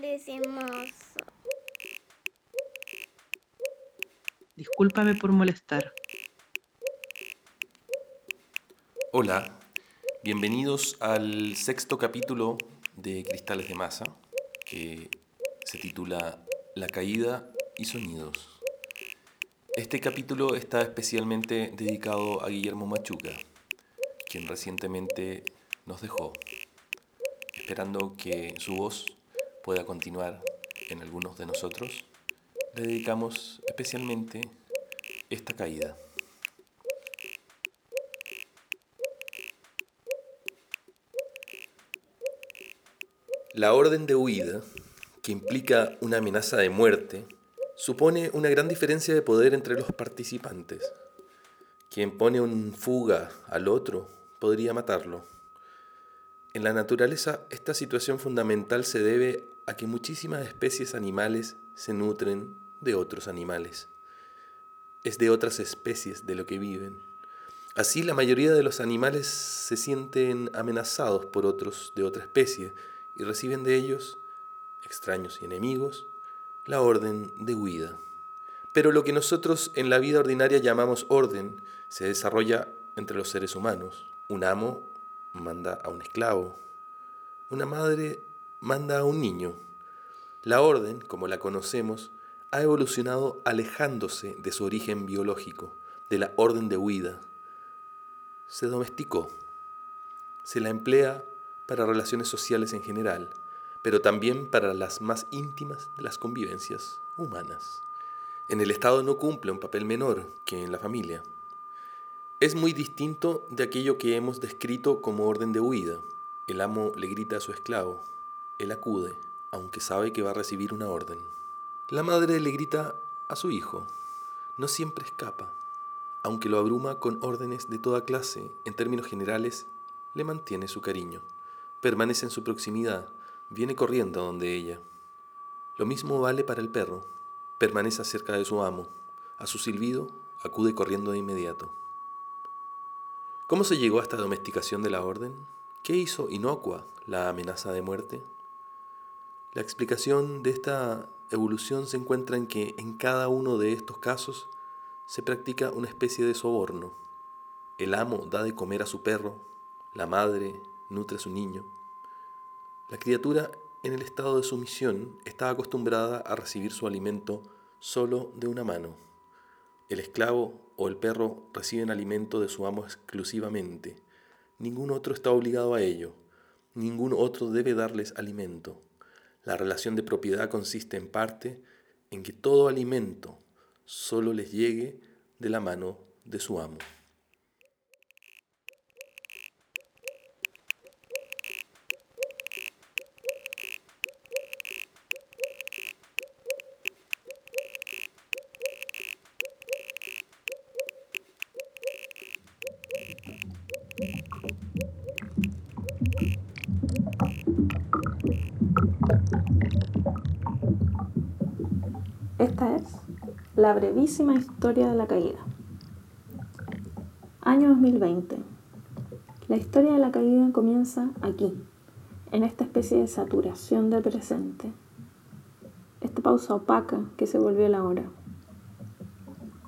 Masa. Discúlpame por molestar. Hola, bienvenidos al sexto capítulo de Cristales de Masa, que se titula La caída y sonidos. Este capítulo está especialmente dedicado a Guillermo Machuca, quien recientemente nos dejó, esperando que su voz pueda continuar en algunos de nosotros, le dedicamos especialmente esta caída. La orden de huida, que implica una amenaza de muerte, supone una gran diferencia de poder entre los participantes. Quien pone un fuga al otro podría matarlo. En la naturaleza, esta situación fundamental se debe a que muchísimas especies animales se nutren de otros animales. Es de otras especies de lo que viven. Así la mayoría de los animales se sienten amenazados por otros de otra especie y reciben de ellos, extraños y enemigos, la orden de huida. Pero lo que nosotros en la vida ordinaria llamamos orden se desarrolla entre los seres humanos. Un amo manda a un esclavo. Una madre manda a un niño. La orden, como la conocemos, ha evolucionado alejándose de su origen biológico, de la orden de huida. Se domesticó. Se la emplea para relaciones sociales en general, pero también para las más íntimas de las convivencias humanas. En el Estado no cumple un papel menor que en la familia. Es muy distinto de aquello que hemos descrito como orden de huida. El amo le grita a su esclavo, él acude, aunque sabe que va a recibir una orden. La madre le grita a su hijo, no siempre escapa, aunque lo abruma con órdenes de toda clase, en términos generales, le mantiene su cariño, permanece en su proximidad, viene corriendo donde ella. Lo mismo vale para el perro, permanece cerca de su amo, a su silbido acude corriendo de inmediato. ¿Cómo se llegó a esta domesticación de la orden? ¿Qué hizo inocua la amenaza de muerte? La explicación de esta evolución se encuentra en que en cada uno de estos casos se practica una especie de soborno. El amo da de comer a su perro, la madre nutre a su niño. La criatura en el estado de sumisión está acostumbrada a recibir su alimento solo de una mano. El esclavo o el perro reciben alimento de su amo exclusivamente. Ningún otro está obligado a ello. Ningún otro debe darles alimento. La relación de propiedad consiste en parte en que todo alimento solo les llegue de la mano de su amo. Esta es la brevísima historia de la caída. Año 2020. La historia de la caída comienza aquí, en esta especie de saturación del presente. Esta pausa opaca que se volvió la hora.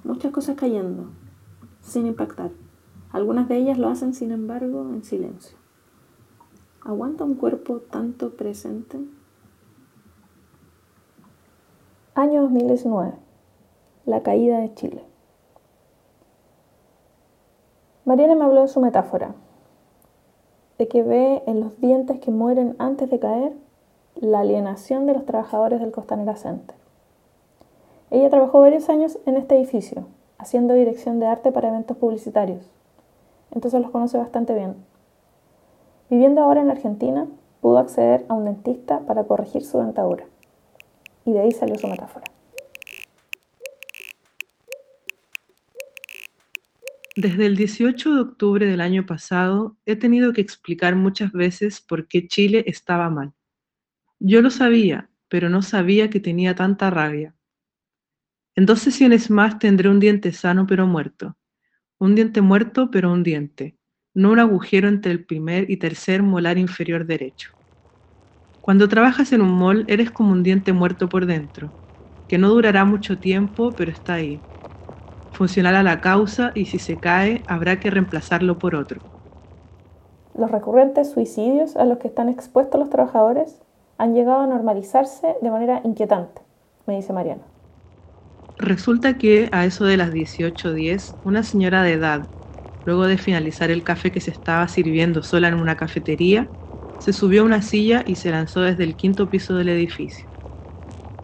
Muchas cosas cayendo, sin impactar. Algunas de ellas lo hacen, sin embargo, en silencio. ¿Aguanta un cuerpo tanto presente? Año 2019. La caída de Chile. Mariana me habló de su metáfora, de que ve en los dientes que mueren antes de caer la alienación de los trabajadores del Costanera Center. Ella trabajó varios años en este edificio, haciendo dirección de arte para eventos publicitarios, entonces los conoce bastante bien. Viviendo ahora en Argentina, pudo acceder a un dentista para corregir su dentadura y de ahí salió su metáfora. Desde el 18 de octubre del año pasado he tenido que explicar muchas veces por qué Chile estaba mal. Yo lo sabía, pero no sabía que tenía tanta rabia. En dos sesiones más tendré un diente sano pero muerto. Un diente muerto pero un diente, no un agujero entre el primer y tercer molar inferior derecho. Cuando trabajas en un mall eres como un diente muerto por dentro, que no durará mucho tiempo, pero está ahí. Funcional a la causa y si se cae habrá que reemplazarlo por otro. Los recurrentes suicidios a los que están expuestos los trabajadores han llegado a normalizarse de manera inquietante, me dice Mariana. Resulta que a eso de las 18.10, una señora de edad, luego de finalizar el café que se estaba sirviendo sola en una cafetería, se subió a una silla y se lanzó desde el quinto piso del edificio.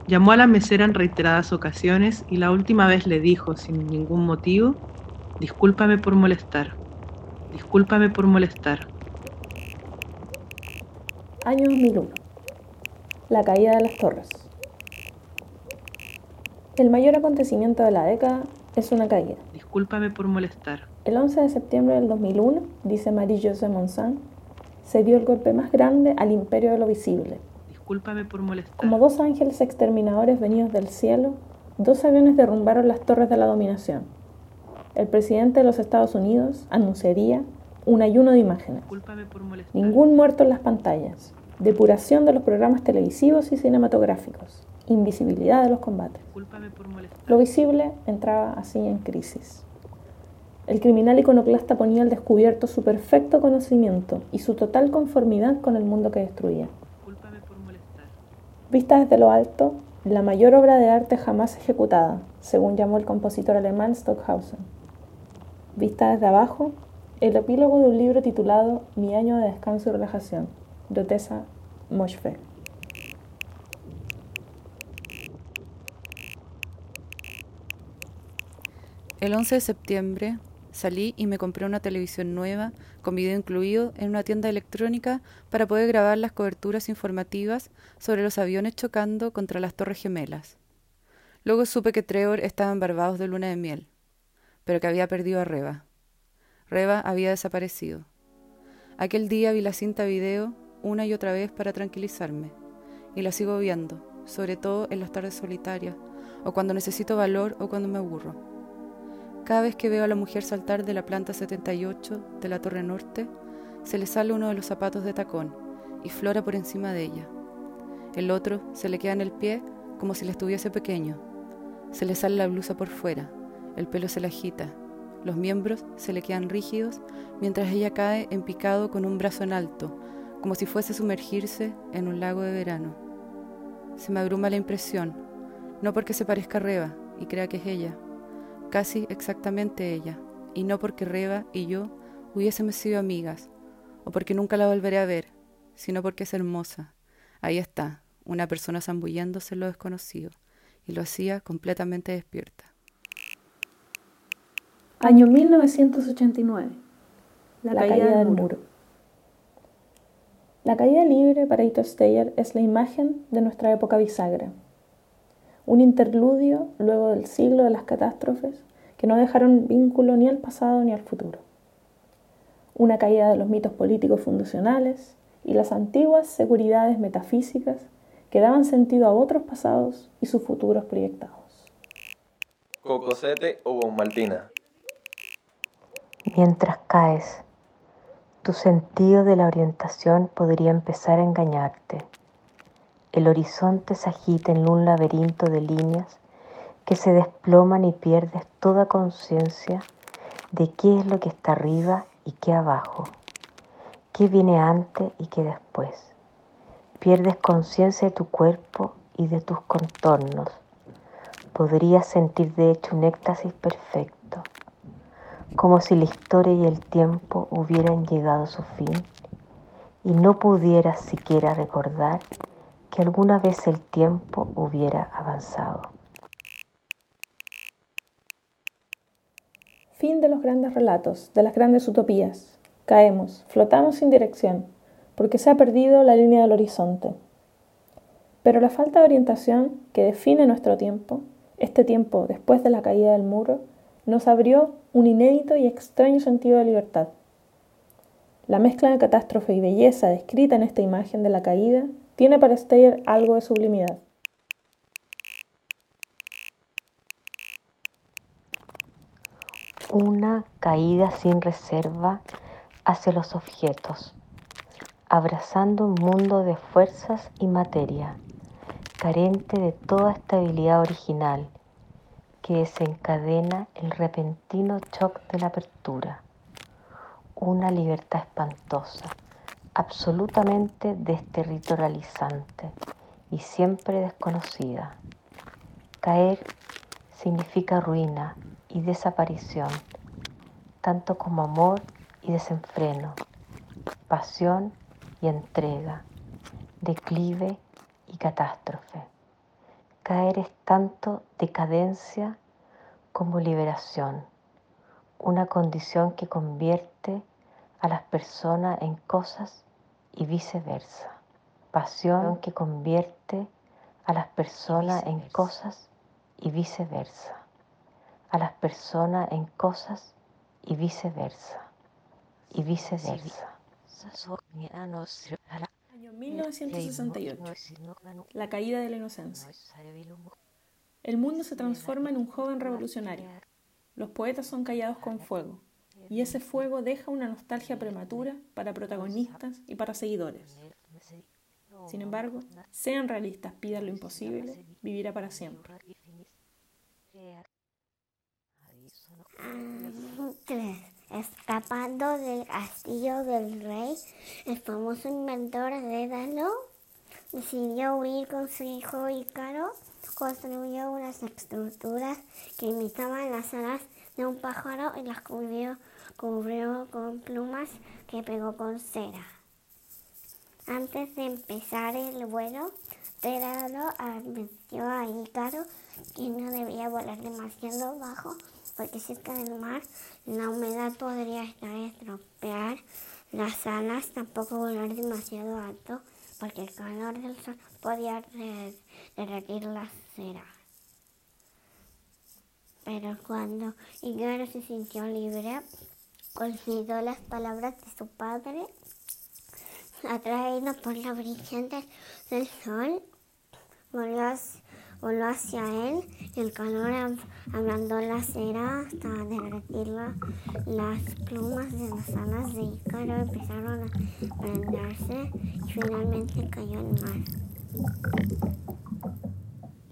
Llamó a la mesera en reiteradas ocasiones y la última vez le dijo, sin ningún motivo, discúlpame por molestar, discúlpame por molestar. Año 2001. La caída de las torres. El mayor acontecimiento de la década es una caída. Discúlpame por molestar. El 11 de septiembre del 2001, dice Marie-José Monsan, se dio el golpe más grande al imperio de lo visible. Discúlpame por molestar. Como dos ángeles exterminadores venidos del cielo, dos aviones derrumbaron las torres de la dominación. El presidente de los Estados Unidos anunciaría un ayuno de imágenes. Discúlpame por molestar. Ningún muerto en las pantallas. Depuración de los programas televisivos y cinematográficos invisibilidad de los combates. Lo visible entraba así en crisis. El criminal iconoclasta ponía al descubierto su perfecto conocimiento y su total conformidad con el mundo que destruía. Vista desde lo alto, la mayor obra de arte jamás ejecutada, según llamó el compositor alemán Stockhausen. Vista desde abajo, el epílogo de un libro titulado Mi año de descanso y relajación, de Otessa Moschfe. El 11 de septiembre salí y me compré una televisión nueva con video incluido en una tienda electrónica para poder grabar las coberturas informativas sobre los aviones chocando contra las Torres Gemelas. Luego supe que Trevor estaba en Barbados de luna de miel, pero que había perdido a Reba. Reba había desaparecido. Aquel día vi la cinta video una y otra vez para tranquilizarme, y la sigo viendo, sobre todo en las tardes solitarias, o cuando necesito valor o cuando me aburro. Cada vez que veo a la mujer saltar de la planta 78 de la Torre Norte, se le sale uno de los zapatos de tacón y flora por encima de ella. El otro se le queda en el pie como si le estuviese pequeño. Se le sale la blusa por fuera, el pelo se le agita, los miembros se le quedan rígidos mientras ella cae en picado con un brazo en alto, como si fuese a sumergirse en un lago de verano. Se me abruma la impresión, no porque se parezca a Reba y crea que es ella, casi exactamente ella, y no porque Reba y yo hubiésemos sido amigas, o porque nunca la volveré a ver, sino porque es hermosa. Ahí está, una persona zambulléndose en lo desconocido, y lo hacía completamente despierta. Año 1989. La, caída, del muro. La caída libre para Ito Steyer es la imagen de nuestra época bisagra un interludio luego del siglo de las catástrofes que no dejaron vínculo ni al pasado ni al futuro. Una caída de los mitos políticos fundacionales y las antiguas seguridades metafísicas que daban sentido a otros pasados y sus futuros proyectados. Cocosete o Bombaltina. Mientras caes, tu sentido de la orientación podría empezar a engañarte el horizonte se agita en un laberinto de líneas que se desploman y pierdes toda conciencia de qué es lo que está arriba y qué abajo, qué viene antes y qué después. Pierdes conciencia de tu cuerpo y de tus contornos. Podrías sentir de hecho un éxtasis perfecto, como si la historia y el tiempo hubieran llegado a su fin y no pudieras siquiera recordar que alguna vez el tiempo hubiera avanzado. Fin de los grandes relatos, de las grandes utopías. Caemos, flotamos sin dirección, porque se ha perdido la línea del horizonte. Pero la falta de orientación que define nuestro tiempo, este tiempo después de la caída del muro, nos abrió un inédito y extraño sentido de libertad. La mezcla de catástrofe y belleza descrita en esta imagen de la caída tiene para Steyer algo de sublimidad. Una caída sin reserva hacia los objetos, abrazando un mundo de fuerzas y materia, carente de toda estabilidad original, que desencadena el repentino shock de la apertura, una libertad espantosa, absolutamente desterritorializante y siempre desconocida. Caer significa ruina y desaparición, tanto como amor y desenfreno, pasión y entrega, declive y catástrofe. Caer es tanto decadencia como liberación, una condición que convierte a las personas en cosas y viceversa. Pasión que convierte a las personas en cosas y viceversa. A las personas en cosas y viceversa. Y viceversa. Año 1968. La caída de la inocencia. El mundo se transforma en un joven revolucionario. Los poetas son callados con fuego. Y ese fuego deja una nostalgia prematura para protagonistas y para seguidores. Sin embargo, sean realistas, pidan lo imposible, vivirá para siempre. Escapando del castillo del rey, el famoso inventor Dédalo decidió huir con su hijo Ícaro. Construyó unas estructuras que imitaban las alas de un pájaro y las cubrió, cubrió con plumas que pegó con cera. Antes de empezar el vuelo, Dédalo advirtió a Ícaro que no debía volar demasiado bajo porque cerca del mar la humedad podría estar estropear las alas, tampoco volar demasiado alto porque el calor del sol podía derretir la cera. Pero cuando Ícaro se sintió libre, olvidó las palabras de su padre, atraído por la brillante del sol, voló hacia él y el calor ablandó la cera hasta derretir las plumas de las alas de Ícaro empezaron a prenderse y finalmente cayó en mar.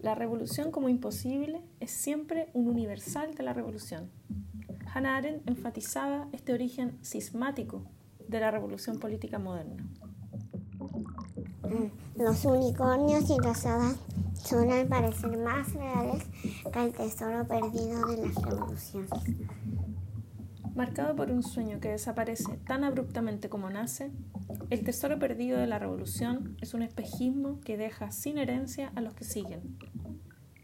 La revolución como imposible es siempre un universal de la revolución. Hannah Arendt enfatizaba este origen sismático de la revolución política moderna. Los unicornios y las hadas son al parecer más reales que el tesoro perdido de las revoluciones. Marcado por un sueño que desaparece tan abruptamente como nace, el tesoro perdido de la revolución es un espejismo que deja sin herencia a los que siguen.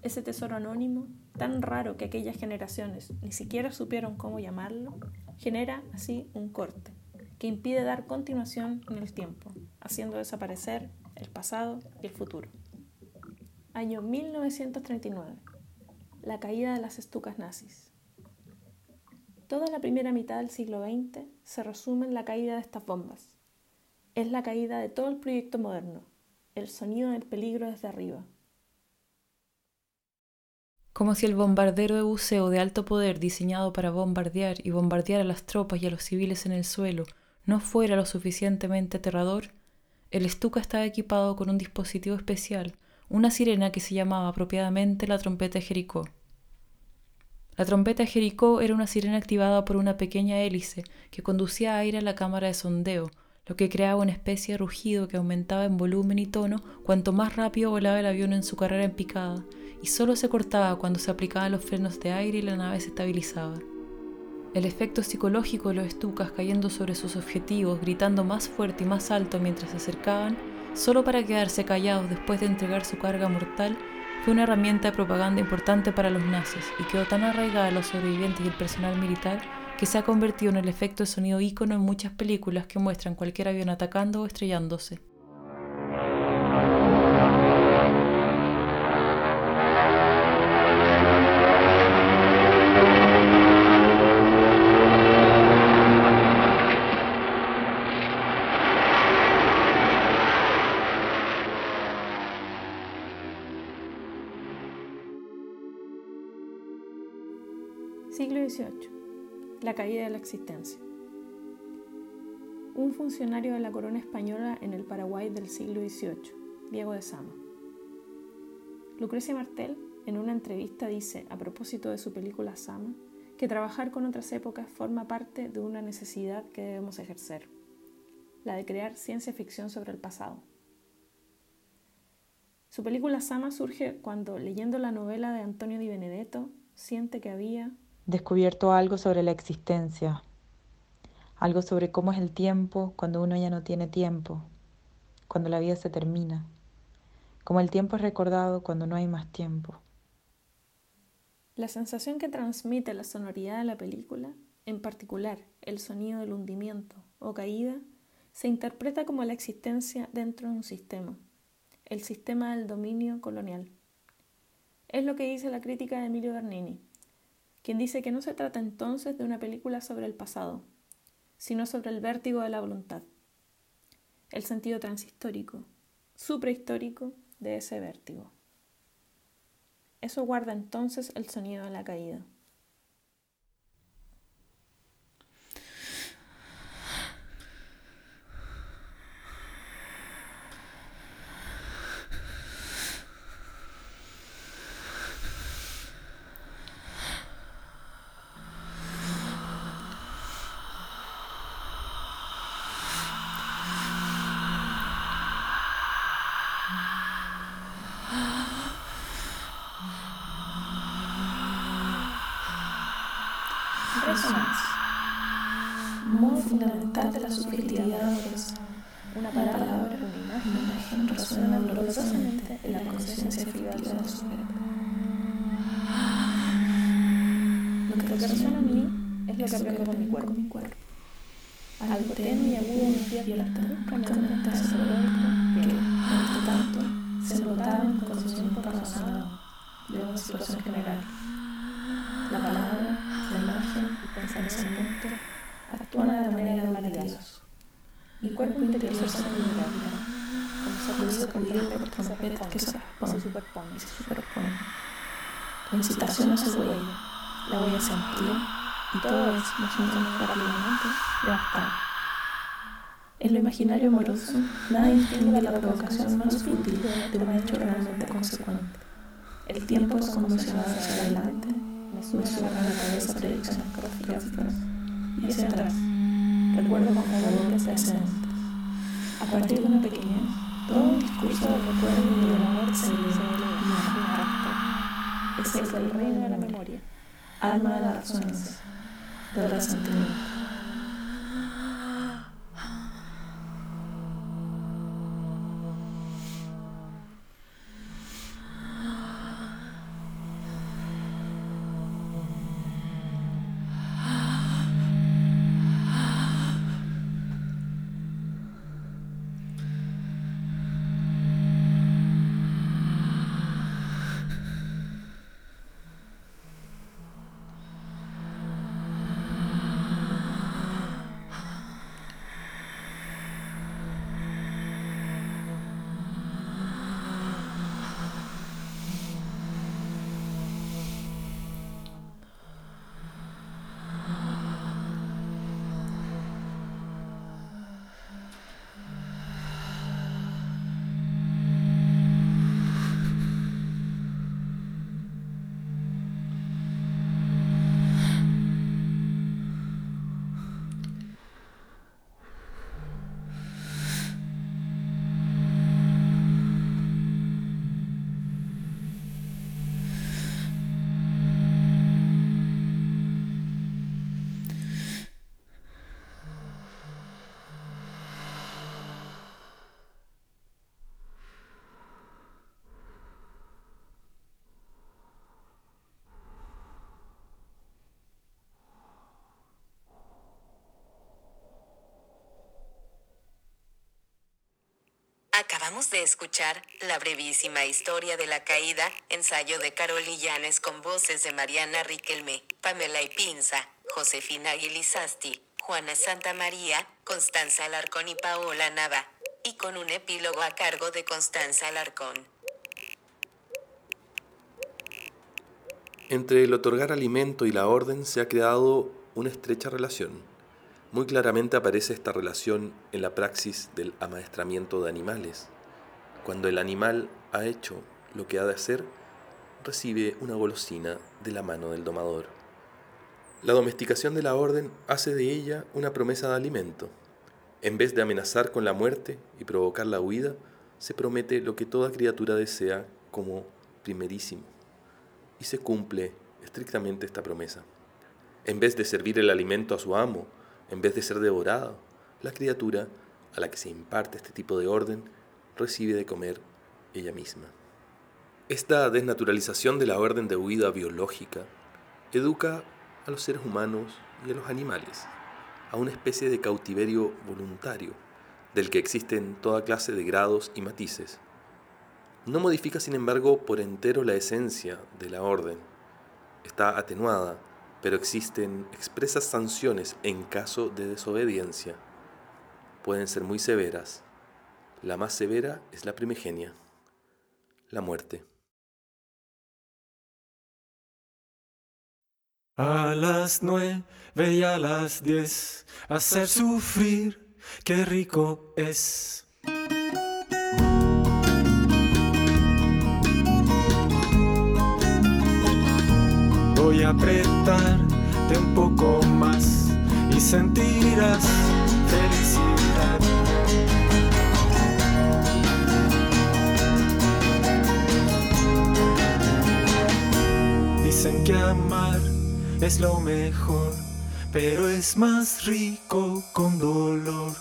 Ese tesoro anónimo, tan raro que aquellas generaciones ni siquiera supieron cómo llamarlo, genera así un corte que impide dar continuación en el tiempo, haciendo desaparecer el pasado y el futuro. Año 1939. La caída de las estucas nazis. Toda la primera mitad del siglo XX se resume en la caída de estas bombas. Es la caída de todo el proyecto moderno, el sonido del peligro desde arriba. Como si el bombardero de buceo de alto poder diseñado para bombardear y bombardear a las tropas y a los civiles en el suelo no fuera lo suficientemente aterrador, el Stuka estaba equipado con un dispositivo especial una sirena que se llamaba apropiadamente la trompeta Jericó. La trompeta Jericó era una sirena activada por una pequeña hélice que conducía aire a la cámara de sondeo, lo que creaba una especie de rugido que aumentaba en volumen y tono cuanto más rápido volaba el avión en su carrera en picada, y solo se cortaba cuando se aplicaban los frenos de aire y la nave se estabilizaba. El efecto psicológico de los estucas cayendo sobre sus objetivos, gritando más fuerte y más alto mientras se acercaban, solo para quedarse callados después de entregar su carga mortal, fue una herramienta de propaganda importante para los nazis y quedó tan arraigada a los sobrevivientes y el personal militar que se ha convertido en el efecto de sonido ícono en muchas películas que muestran cualquier avión atacando o estrellándose. La caída de la existencia. un funcionario de la corona española en el Paraguay del siglo XVIII, Diego de Sama. Lucrecia Martel, en una entrevista, dice, a propósito de su película Sama, que trabajar con otras épocas forma parte de una necesidad que debemos ejercer, la de crear ciencia ficción sobre el pasado. Su película Sama surge cuando, leyendo la novela de Antonio Di Benedetto, siente que había descubierto algo sobre la existencia, algo sobre cómo es el tiempo cuando uno ya no tiene tiempo, cuando la vida se termina, como el tiempo es recordado cuando no hay más tiempo. La sensación que transmite la sonoridad de la película, en particular el sonido del hundimiento o caída, se interpreta como la existencia dentro de un sistema, el sistema del dominio colonial. Es lo que dice la crítica de Emilio Bernini, quien dice que no se trata entonces de una película sobre el pasado, sino sobre el vértigo de la voluntad, el sentido transhistórico, suprahistórico de ese vértigo. Eso guarda entonces el sonido de la caída. Resonancia. Modo fundamental de la subjetividad es una palabra, una imagen, resuena dolorosamente en la conciencia efectiva del sujeto. Lo que resuena a mí es lo que aprendo con mi cuerpo. Mi cuerpo. Algo tenue y agudo me despierta bruscamente sobre otro que, entre tanto, se notaba en conocimiento razonado de una situación general. La palabra, la imagen y pensamiento actúan de manera maravillosa. Mi cuerpo interior se vulnerable, como sacudido por trompetas que se superponen se superponen. La incitación hace huella, la voy a sentir y todo es más rápidamente devastado. En lo imaginario amoroso, nada distingue la provocación más sutil de un hecho realmente consecuente. El tiempo es conmocionado hacia adelante me suena la cabeza catastróficas y hacia atrás. Recuerdo con favor presentes. A partir de una pequeñez, todo el discurso del recuerdo y del amor se me Es el reino de la memoria, alma de la resonancia, del resentimiento. Acabamos de escuchar la brevísima historia de la caída, ensayo de Carol Llanes con voces de Mariana Riquelme, Pamela Ipinza, Josefina Aguilizasti, Juana Santa María, Constanza Alarcón y Paola Nava, y con un epílogo a cargo de Constanza Alarcón. Entre el otorgar alimento y la orden se ha creado una estrecha relación. Muy claramente aparece esta relación en la praxis del amaestramiento de animales. Cuando el animal ha hecho lo que ha de hacer, recibe una golosina de la mano del domador. La domesticación de la orden hace de ella una promesa de alimento. En vez de amenazar con la muerte y provocar la huida, se promete lo que toda criatura desea como primerísimo. Y se cumple estrictamente esta promesa. En vez de servir el alimento a su amo, en vez de ser devorado, la criatura a la que se imparte este tipo de orden recibe de comer ella misma. Esta desnaturalización de la orden de huida biológica educa a los seres humanos y a los animales a una especie de cautiverio voluntario, del que existen toda clase de grados y matices. No modifica, sin embargo, por entero la esencia de la orden. Está atenuada, pero existen expresas sanciones en caso de desobediencia. Pueden ser muy severas. La más severa es la primigenia, la muerte. A las nueve y a las diez, hacer sufrir, qué rico es. Voy a apretarte un poco más y sentirás felicidad. Dicen que amar es lo mejor, pero es más rico con dolor.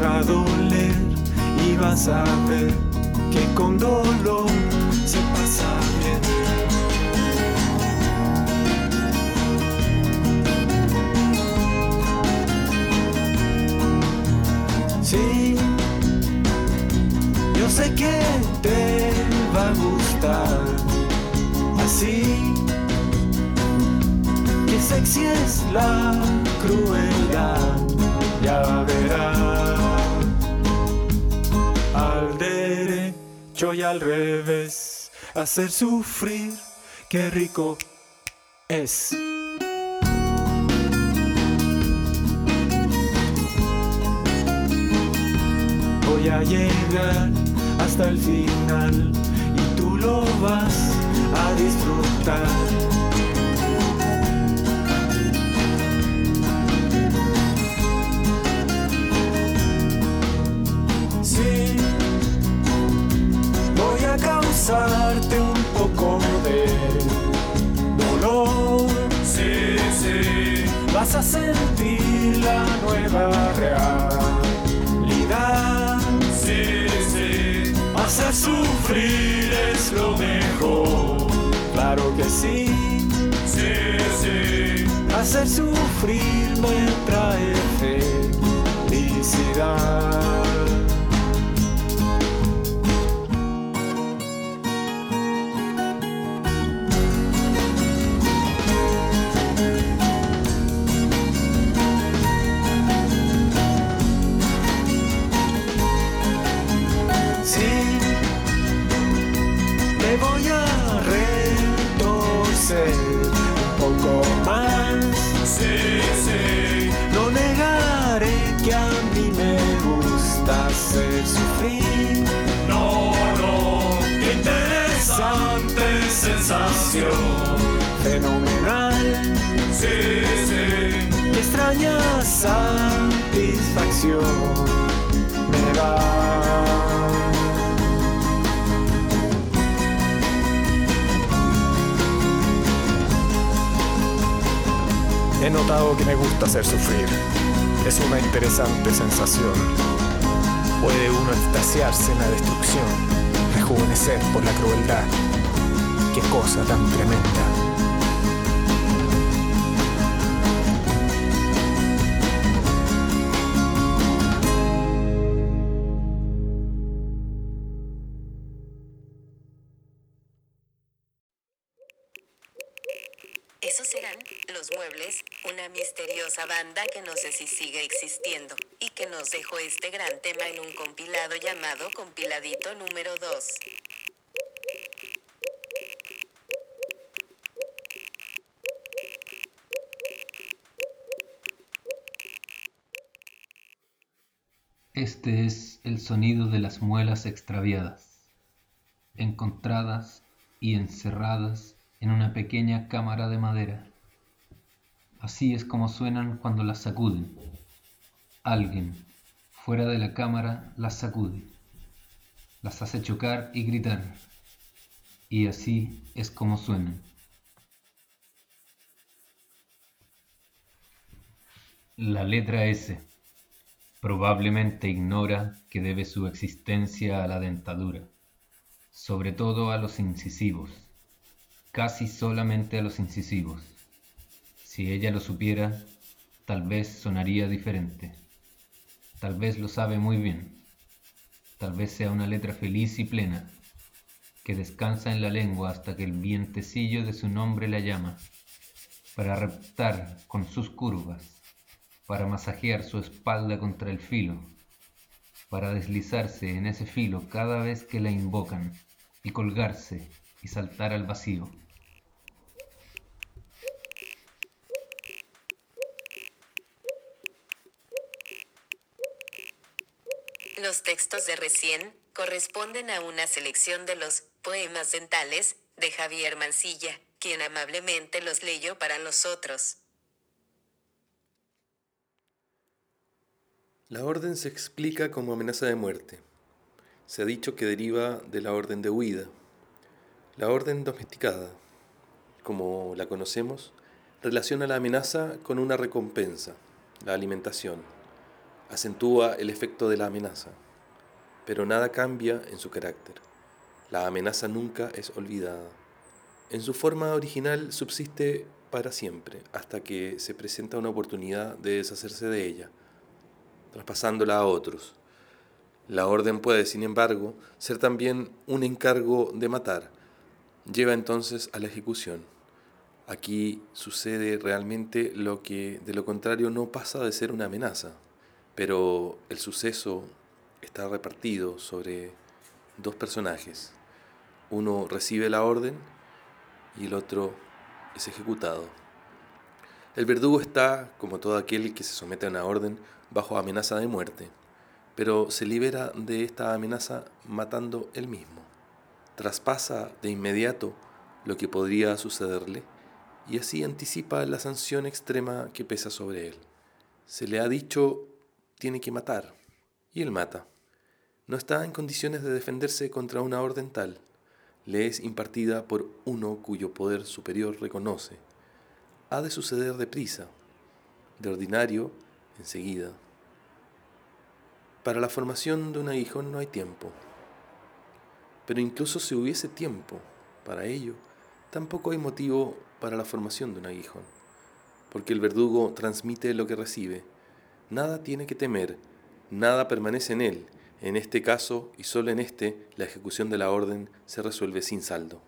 Va vas a que con dolor se pasa bien. Sí, yo sé que te va a gustar así. Que sexy es la crueldad, y al revés, hacer sufrir, qué rico es. Voy a llegar hasta el final y tú lo vas a disfrutar. Voy a causarte un poco de dolor. Sí, sí, vas a sentir la nueva realidad. Sí, sí, hacer sufrir es lo mejor. Claro que sí. Sí, sí, hacer sufrir me trae felicidad. Sensación, fenomenal. Sí, sí, qué extraña satisfacción me da. He notado que me gusta hacer sufrir. Es una interesante sensación. Puede uno extasiarse en la destrucción, rejuvenecer por la crueldad. Cosa tan tremenda. Esos serán Los Muebles, una misteriosa banda que no sé si sigue existiendo y que nos dejó este gran tema en un compilado llamado Compiladito número 2. Este es el sonido de las muelas extraviadas, encontradas y encerradas en una pequeña cámara de madera. Así es como suenan cuando las sacuden. Alguien, fuera de la cámara, las sacude, las hace chocar y gritar. Y así es como suenan. La letra S probablemente ignora que debe su existencia a la dentadura, sobre todo a los incisivos, casi solamente a los incisivos. Si ella lo supiera, tal vez sonaría diferente. Tal vez lo sabe muy bien. Tal vez sea una letra feliz y plena, que descansa en la lengua hasta que el vientecillo de su nombre la llama, para reptar con sus curvas para masajear su espalda contra el filo, para deslizarse en ese filo cada vez que la invocan y colgarse y saltar al vacío. Los textos de recién corresponden a una selección de los poemas dentales de Javier Mancilla, quien amablemente los leyó para nosotros. La orden se explica como amenaza de muerte. Se ha dicho que deriva de la orden de huida. La orden domesticada, como la conocemos, relaciona la amenaza con una recompensa, la alimentación. Acentúa el efecto de la amenaza, pero nada cambia en su carácter. La amenaza nunca es olvidada. En su forma original subsiste para siempre, hasta que se presenta una oportunidad de deshacerse de ella traspasándola a otros. La orden puede, sin embargo, ser también un encargo de matar. Lleva entonces a la ejecución. Aquí sucede realmente lo que de lo contrario no pasa de ser una amenaza, pero el suceso está repartido sobre dos personajes. Uno recibe la orden y el otro es ejecutado. El verdugo está, como todo aquel que se somete a una orden, bajo amenaza de muerte, pero se libera de esta amenaza matando él mismo. Traspasa de inmediato lo que podría sucederle y así anticipa la sanción extrema que pesa sobre él. Se le ha dicho tiene que matar y él mata. No está en condiciones de defenderse contra una orden tal. Le es impartida por uno cuyo poder superior reconoce. Ha de suceder deprisa. De ordinario, enseguida. Para la formación de un aguijón no hay tiempo. Pero incluso si hubiese tiempo para ello, tampoco hay motivo para la formación de un aguijón, porque el verdugo transmite lo que recibe. Nada tiene que temer, nada permanece en él. En este caso, y solo en este, la ejecución de la orden se resuelve sin saldo.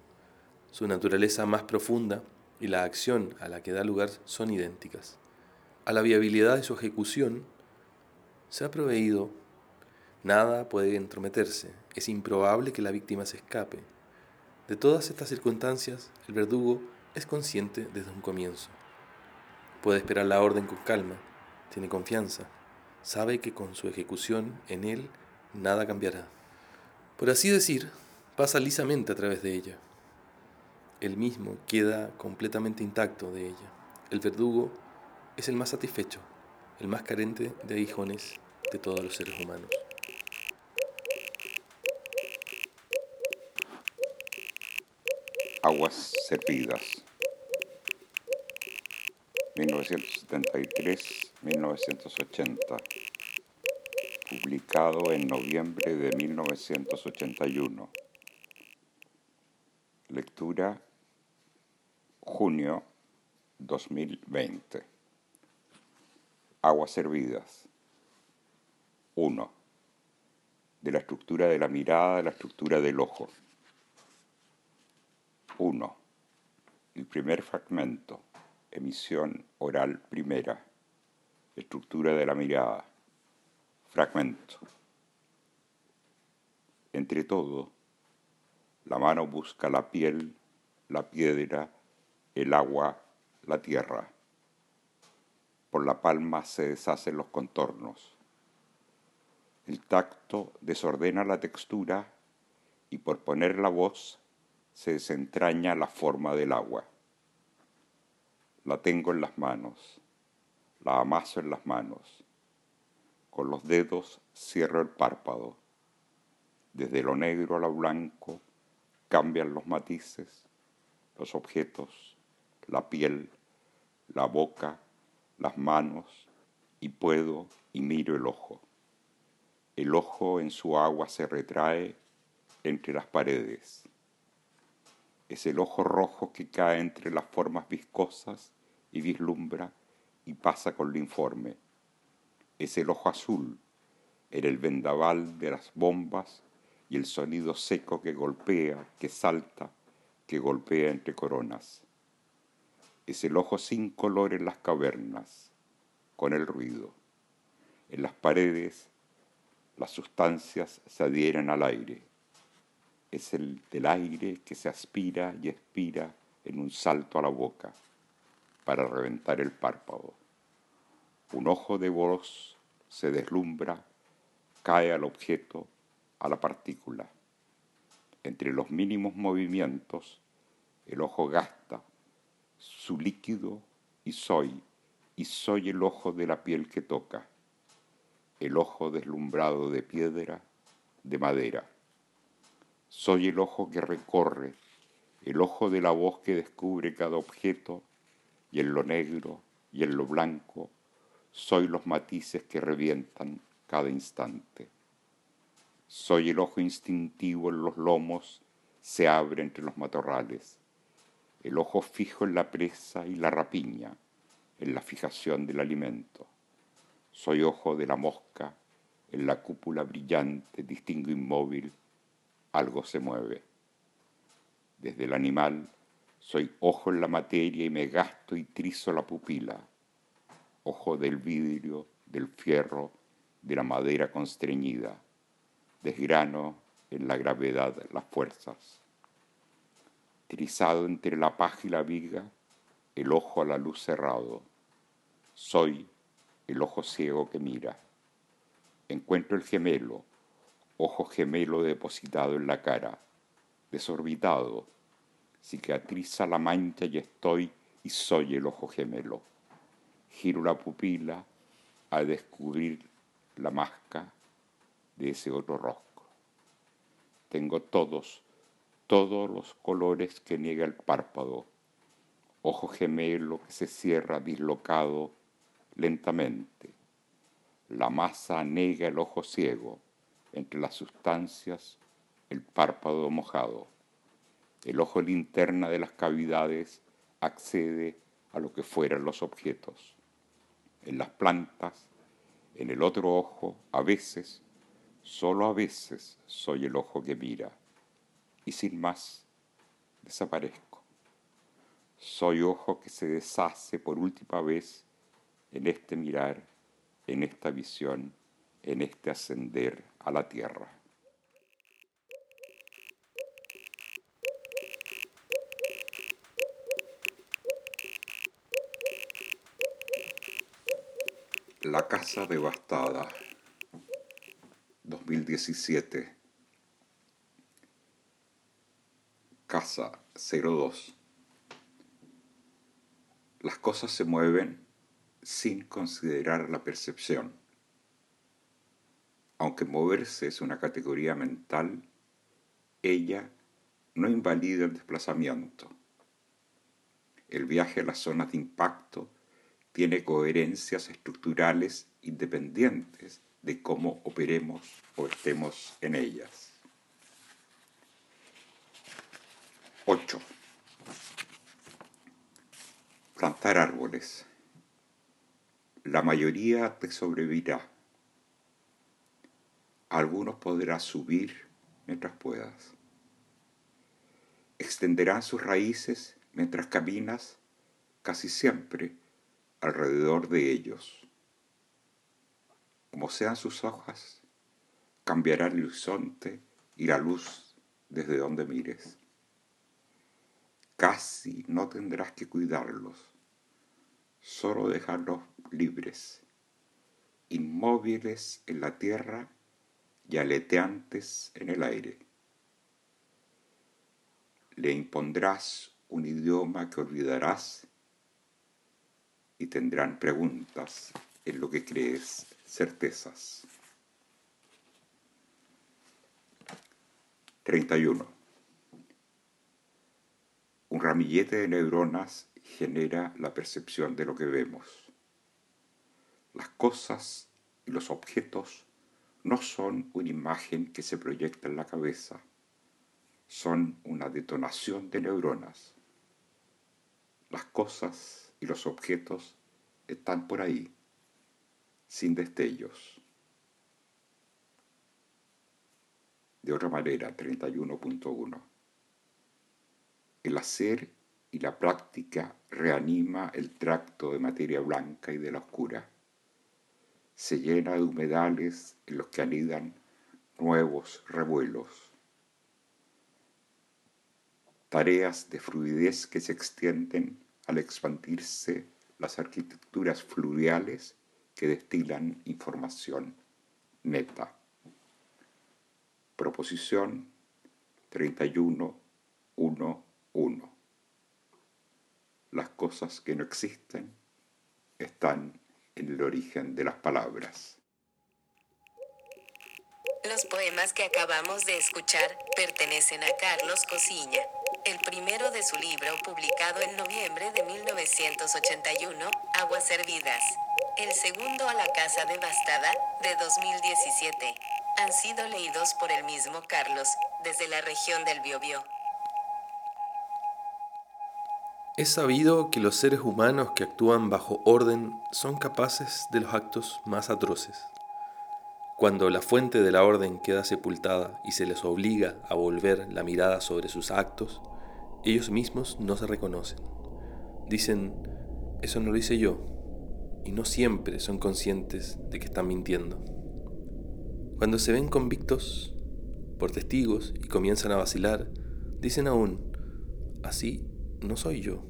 Su naturaleza más profunda y la acción a la que da lugar son idénticas a la viabilidad de su ejecución se ha proveído. Nada puede entrometerse. Es improbable que la víctima se escape. De todas estas circunstancias, el verdugo es consciente desde un comienzo. Puede esperar la orden con calma, tiene confianza, sabe que con su ejecución en él nada cambiará. Por así decir, pasa lisamente a través de ella. Él mismo queda completamente intacto de ella. El verdugo es el más satisfecho, el más carente de aguijones de todos los seres humanos. Aguas servidas. 1973-1980. Publicado en noviembre de 1981. Lectura junio 2020. Aguas servidas. 1. De la estructura de la mirada a la estructura del ojo. 1. El primer fragmento. Emisión oral primera. Estructura de la mirada. Fragmento. Entre todo, la mano busca la piel, la piedra, el agua, la tierra por la palma se deshacen los contornos. El tacto desordena la textura y por poner la voz se desentraña la forma del agua. La tengo en las manos, la amaso en las manos. Con los dedos cierro el párpado. Desde lo negro a lo blanco cambian los matices, los objetos, la piel, la boca, las manos, y puedo y miro el ojo. El ojo en su agua se retrae entre las paredes. Es el ojo rojo que cae entre las formas viscosas y vislumbra y pasa con el informe. Es el ojo azul en el vendaval de las bombas y el sonido seco que golpea, que salta, que golpea entre coronas. Es el ojo sin color en las cavernas, con el ruido. En las paredes las sustancias se adhieren al aire. Es el del aire que se aspira y expira en un salto a la boca para reventar el párpado. Un ojo de voz se deslumbra, cae al objeto, a la partícula. Entre los mínimos movimientos, el ojo gasta su líquido y soy, y soy el ojo de la piel que toca el ojo deslumbrado de piedra, de madera. Soy el ojo que recorre, el ojo de la voz que descubre cada objeto, y en lo negro y en lo blanco soy los matices que revientan cada instante. Soy el ojo instintivo en los lomos, se abre entre los matorrales, el ojo fijo en la presa y la rapiña, en la fijación del alimento. Soy ojo de la mosca, en la cúpula brillante distingo inmóvil, algo se mueve. Desde el animal soy ojo en la materia y me gasto y trizo la pupila, ojo del vidrio, del fierro, de la madera constreñida, desgrano en la gravedad las fuerzas. Entre la paja y la viga, el ojo a la luz cerrado. Soy el ojo ciego que mira. Encuentro el gemelo, ojo gemelo depositado en la cara, desorbitado, cicatriza la mancha y estoy y soy el ojo gemelo. Giro la pupila a descubrir la máscara de ese otro rostro. Tengo todos, todos los colores que niega el párpado, ojo gemelo que se cierra dislocado lentamente. La masa nega el ojo ciego, entre las sustancias el párpado mojado. El ojo linterna de las cavidades accede a lo que fueran los objetos. En las plantas, en el otro ojo, a veces, solo a veces soy el ojo que mira, y sin más, desaparezco. Soy ojo que se deshace por última vez en este mirar, en esta visión, en este ascender a la tierra. La casa devastada, 2017. Casa 02. Las cosas se mueven sin considerar la percepción. Aunque moverse es una categoría mental, ella no invalida el desplazamiento. El viaje a las zonas de impacto tiene coherencias estructurales independientes de cómo operemos o estemos en ellas. 8. Plantar árboles la mayoría te sobrevivirá. Algunos podrás subir mientras puedas. Extenderán sus raíces mientras caminas casi siempre alrededor de ellos. Como sean sus hojas, cambiará el horizonte y la luz desde donde mires. Casi no tendrás que cuidarlos solo dejarlos libres, inmóviles en la tierra y aleteantes en el aire. Le impondrás un idioma que olvidarás y tendrán preguntas en lo que crees certezas. 31. Un ramillete de neuronas genera la percepción de lo que vemos. Las cosas y los objetos no son una imagen que se proyecta en la cabeza, son una detonación de neuronas. Las cosas y los objetos están por ahí, sin destellos. De otra manera, 31.1. El hacer y la práctica reanima el tracto de materia blanca y de la oscura. Se llena de humedales en los que anidan nuevos revuelos. Tareas de fluidez que se extienden al expandirse las arquitecturas fluviales que destilan información neta. Proposición 31.1.1 las cosas que no existen están en el origen de las palabras. Los poemas que acabamos de escuchar pertenecen a Carlos Cosiña. El primero de su libro, publicado en noviembre de 1981, Aguas Hervidas. El segundo a la Casa Devastada, de 2017. Han sido leídos por el mismo Carlos, desde la región del Biobío. Es sabido que los seres humanos que actúan bajo orden son capaces de los actos más atroces. Cuando la fuente de la orden queda sepultada y se les obliga a volver la mirada sobre sus actos, ellos mismos no se reconocen. Dicen, eso no lo hice yo, y no siempre son conscientes de que están mintiendo. Cuando se ven convictos por testigos y comienzan a vacilar, dicen aún, así no soy yo.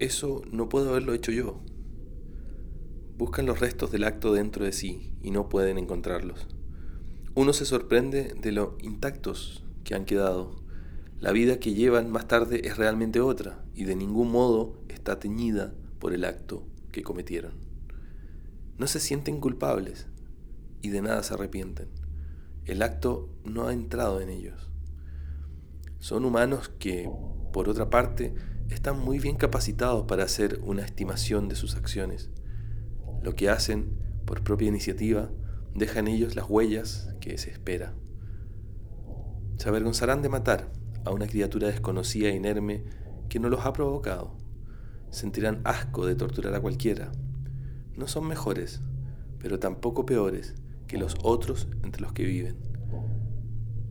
Eso no puedo haberlo hecho yo. Buscan los restos del acto dentro de sí y no pueden encontrarlos. Uno se sorprende de lo intactos que han quedado. La vida que llevan más tarde es realmente otra y de ningún modo está teñida por el acto que cometieron. No se sienten culpables y de nada se arrepienten. El acto no ha entrado en ellos. Son humanos que, por otra parte, están muy bien capacitados para hacer una estimación de sus acciones. Lo que hacen, por propia iniciativa, deja en ellos las huellas que se espera. Se avergonzarán de matar a una criatura desconocida e inerme que no los ha provocado. Sentirán asco de torturar a cualquiera. No son mejores, pero tampoco peores que los otros entre los que viven.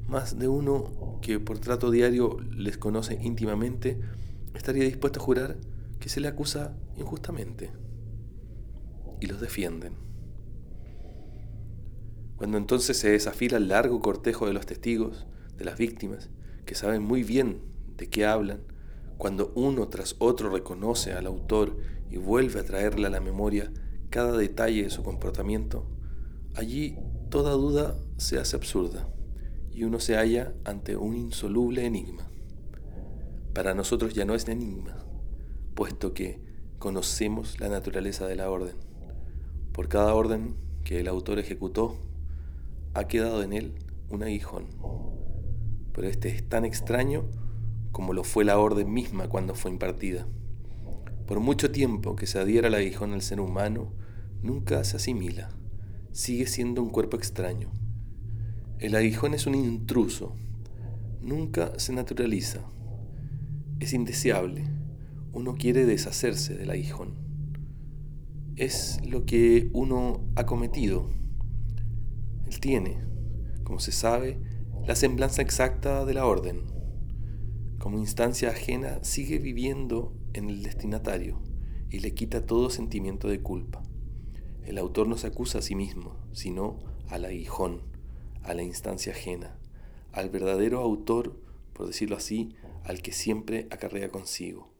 Más de uno que por trato diario les conoce íntimamente estaría dispuesto a jurar que se le acusa injustamente. Y los defienden. Cuando entonces se desafila el largo cortejo de los testigos, de las víctimas, que saben muy bien de qué hablan, cuando uno tras otro reconoce al autor y vuelve a traerle a la memoria cada detalle de su comportamiento, allí toda duda se hace absurda y uno se halla ante un insoluble enigma para nosotros ya no es enigma, puesto que conocemos la naturaleza de la orden. Por cada orden que el autor ejecutó, ha quedado en él un aguijón. Pero este es tan extraño como lo fue la orden misma cuando fue impartida. Por mucho tiempo que se adhiera el aguijón al ser humano, nunca se asimila, sigue siendo un cuerpo extraño. El aguijón es un intruso, nunca se naturaliza, es indeseable. Uno quiere deshacerse del aguijón. Es lo que uno ha cometido. Él tiene, como se sabe, la semblanza exacta de la orden. Como instancia ajena sigue viviendo en el destinatario y le quita todo sentimiento de culpa. El autor no se acusa a sí mismo, sino al aguijón, a la instancia ajena, al verdadero autor, por decirlo así, al que siempre acarrea consigo.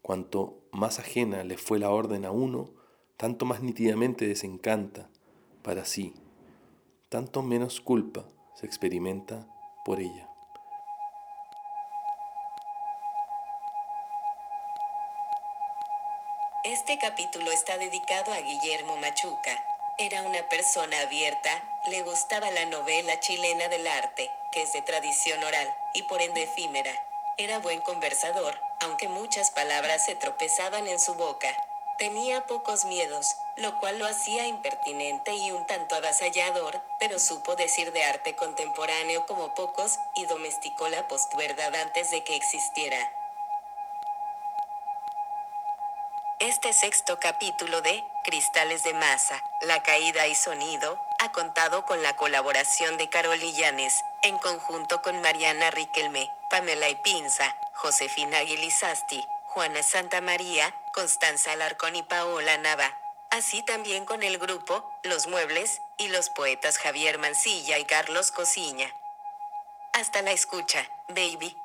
Cuanto más ajena le fue la orden a uno, tanto más nítidamente desencanta para sí. tanto menos culpa se experimenta por ella. Este capítulo está dedicado a Guillermo Machuca. Era una persona abierta, le gustaba la novela chilena del arte, que es de tradición oral, y por ende efímera. Era buen conversador, aunque muchas palabras se tropezaban en su boca. Tenía pocos miedos, lo cual lo hacía impertinente y un tanto avasallador, pero supo decir de arte contemporáneo como pocos, y domesticó la postverdad antes de que existiera. Este sexto capítulo de Cristales de Masa, La Caída y Sonido, ha contado con la colaboración de Carol Illanes, en conjunto con Mariana Riquelme, Pamela Ipinza, Josefina Aguilizasti, Juana Santa María, Constanza Alarcón y Paola Nava. Así también con el grupo, Los Muebles, y los poetas Javier Mancilla y Carlos Cosiña. Hasta la escucha, baby.